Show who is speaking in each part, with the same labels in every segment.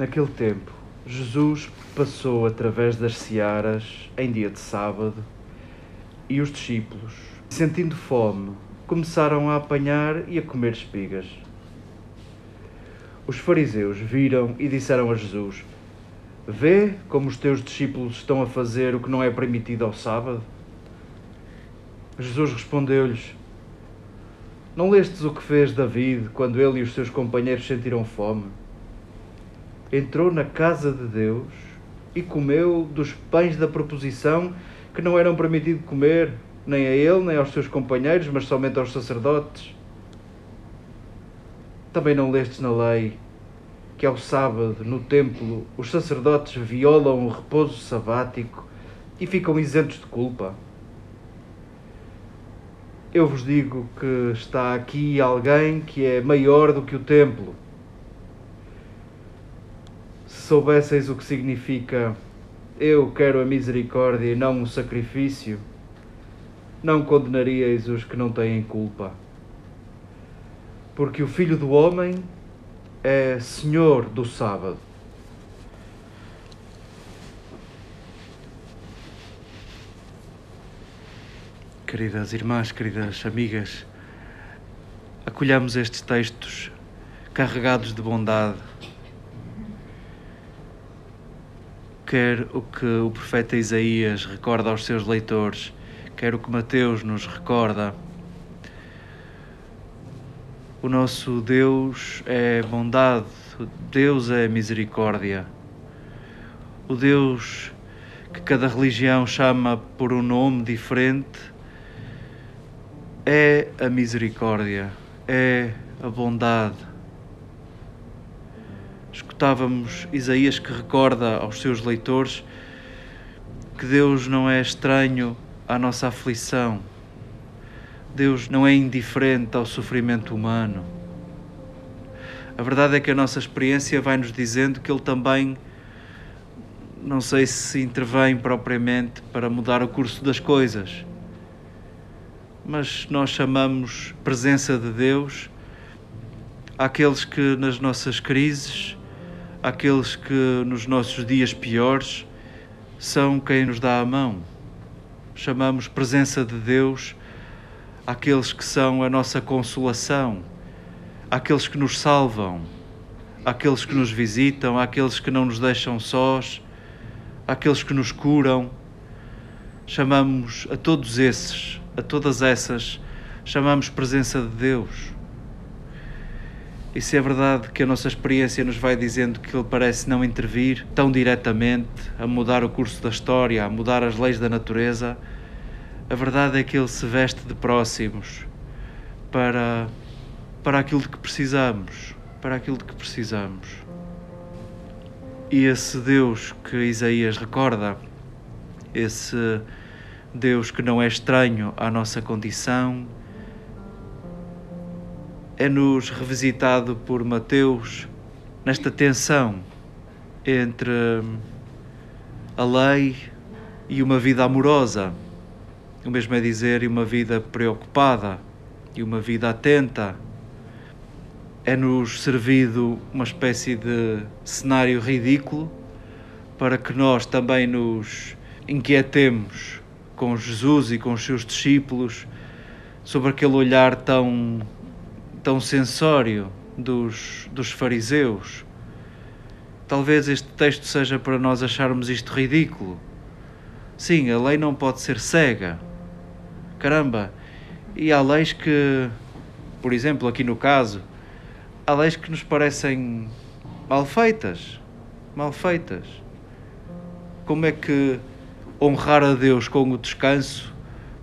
Speaker 1: Naquele tempo, Jesus passou através das searas em dia de sábado e os discípulos, sentindo fome, começaram a apanhar e a comer espigas. Os fariseus viram e disseram a Jesus: Vê como os teus discípulos estão a fazer o que não é permitido ao sábado? Jesus respondeu-lhes: Não lestes o que fez David quando ele e os seus companheiros sentiram fome? Entrou na casa de Deus e comeu dos pães da proposição que não eram permitido comer nem a ele nem aos seus companheiros, mas somente aos sacerdotes. Também não lestes na lei que ao sábado, no templo, os sacerdotes violam o repouso sabático e ficam isentos de culpa? Eu vos digo que está aqui alguém que é maior do que o templo soubesseis o que significa eu quero a misericórdia e não o sacrifício, não condenaríeis os que não têm culpa. Porque o Filho do Homem é Senhor do sábado. Queridas irmãs, queridas amigas, acolhamos estes textos carregados de bondade quer o que o profeta Isaías recorda aos seus leitores, quer o que Mateus nos recorda. O nosso Deus é bondade, Deus é misericórdia. O Deus que cada religião chama por um nome diferente é a misericórdia, é a bondade escutávamos Isaías que recorda aos seus leitores que Deus não é estranho à nossa aflição, Deus não é indiferente ao sofrimento humano. A verdade é que a nossa experiência vai nos dizendo que Ele também, não sei se intervém propriamente para mudar o curso das coisas, mas nós chamamos presença de Deus àqueles que nas nossas crises àqueles que nos nossos dias piores são quem nos dá a mão. Chamamos presença de Deus àqueles que são a nossa consolação, àqueles que nos salvam, àqueles que nos visitam, àqueles que não nos deixam sós, àqueles que nos curam. Chamamos a todos esses, a todas essas, chamamos presença de Deus. E se é verdade que a nossa experiência nos vai dizendo que ele parece não intervir tão diretamente a mudar o curso da história, a mudar as leis da natureza, a verdade é que ele se veste de próximos para, para aquilo de que precisamos, para aquilo de que precisamos. E esse Deus que Isaías recorda, esse Deus que não é estranho à nossa condição, é-nos revisitado por Mateus nesta tensão entre a lei e uma vida amorosa, o mesmo é dizer, e uma vida preocupada e uma vida atenta. É-nos servido uma espécie de cenário ridículo para que nós também nos inquietemos com Jesus e com os seus discípulos sobre aquele olhar tão tão sensório dos, dos fariseus. Talvez este texto seja para nós acharmos isto ridículo. Sim, a lei não pode ser cega. Caramba, e há leis que, por exemplo, aqui no caso, há leis que nos parecem mal feitas. Mal feitas. Como é que honrar a Deus com o descanso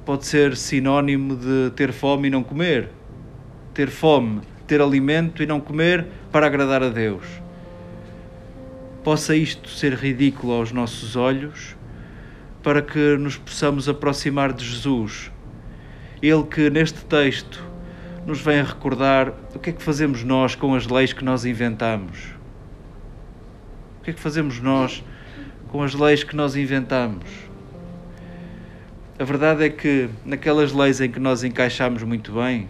Speaker 1: pode ser sinónimo de ter fome e não comer? Ter fome, ter alimento e não comer para agradar a Deus. Possa isto ser ridículo aos nossos olhos, para que nos possamos aproximar de Jesus. Ele que neste texto nos vem a recordar o que é que fazemos nós com as leis que nós inventamos. O que é que fazemos nós com as leis que nós inventamos? A verdade é que naquelas leis em que nós encaixamos muito bem,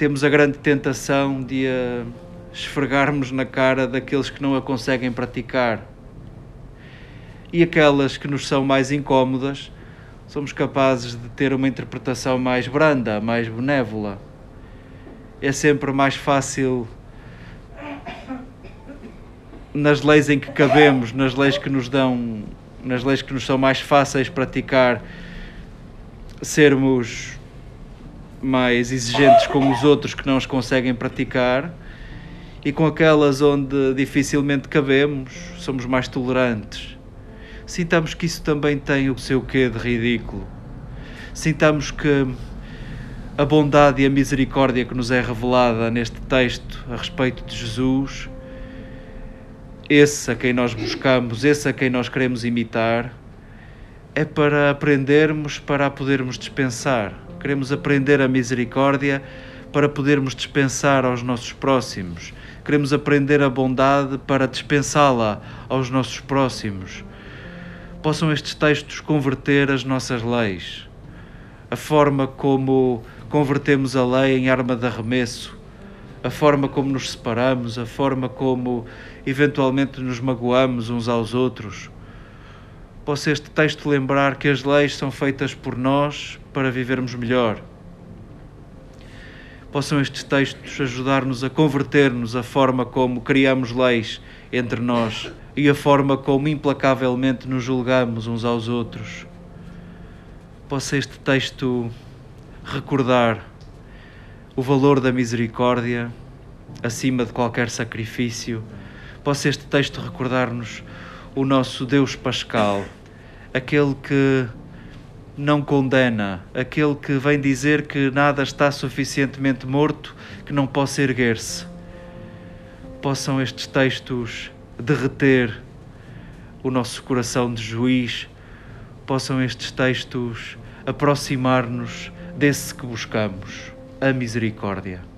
Speaker 1: temos a grande tentação de a, esfregarmos na cara daqueles que não a conseguem praticar. E aquelas que nos são mais incômodas, somos capazes de ter uma interpretação mais branda, mais benévola. É sempre mais fácil nas leis em que cabemos, nas leis que nos dão, nas leis que nos são mais fáceis praticar, sermos mais exigentes com os outros que não os conseguem praticar e com aquelas onde dificilmente cabemos, somos mais tolerantes. Sintamos que isso também tem o seu quê de ridículo. Sintamos que a bondade e a misericórdia que nos é revelada neste texto a respeito de Jesus, esse a quem nós buscamos, esse a quem nós queremos imitar, é para aprendermos, para a podermos dispensar. Queremos aprender a misericórdia para podermos dispensar aos nossos próximos. Queremos aprender a bondade para dispensá-la aos nossos próximos. Possam estes textos converter as nossas leis, a forma como convertemos a lei em arma de arremesso, a forma como nos separamos, a forma como eventualmente nos magoamos uns aos outros. Possa este texto lembrar que as leis são feitas por nós para vivermos melhor. Possam estes textos ajudar-nos a converter-nos a forma como criamos leis entre nós e a forma como implacavelmente nos julgamos uns aos outros. Possa este texto recordar o valor da misericórdia acima de qualquer sacrifício. Possa este texto recordar-nos o nosso Deus Pascal, aquele que não condena, aquele que vem dizer que nada está suficientemente morto que não possa erguer-se. Possam estes textos derreter o nosso coração de juiz, possam estes textos aproximar-nos desse que buscamos, a misericórdia.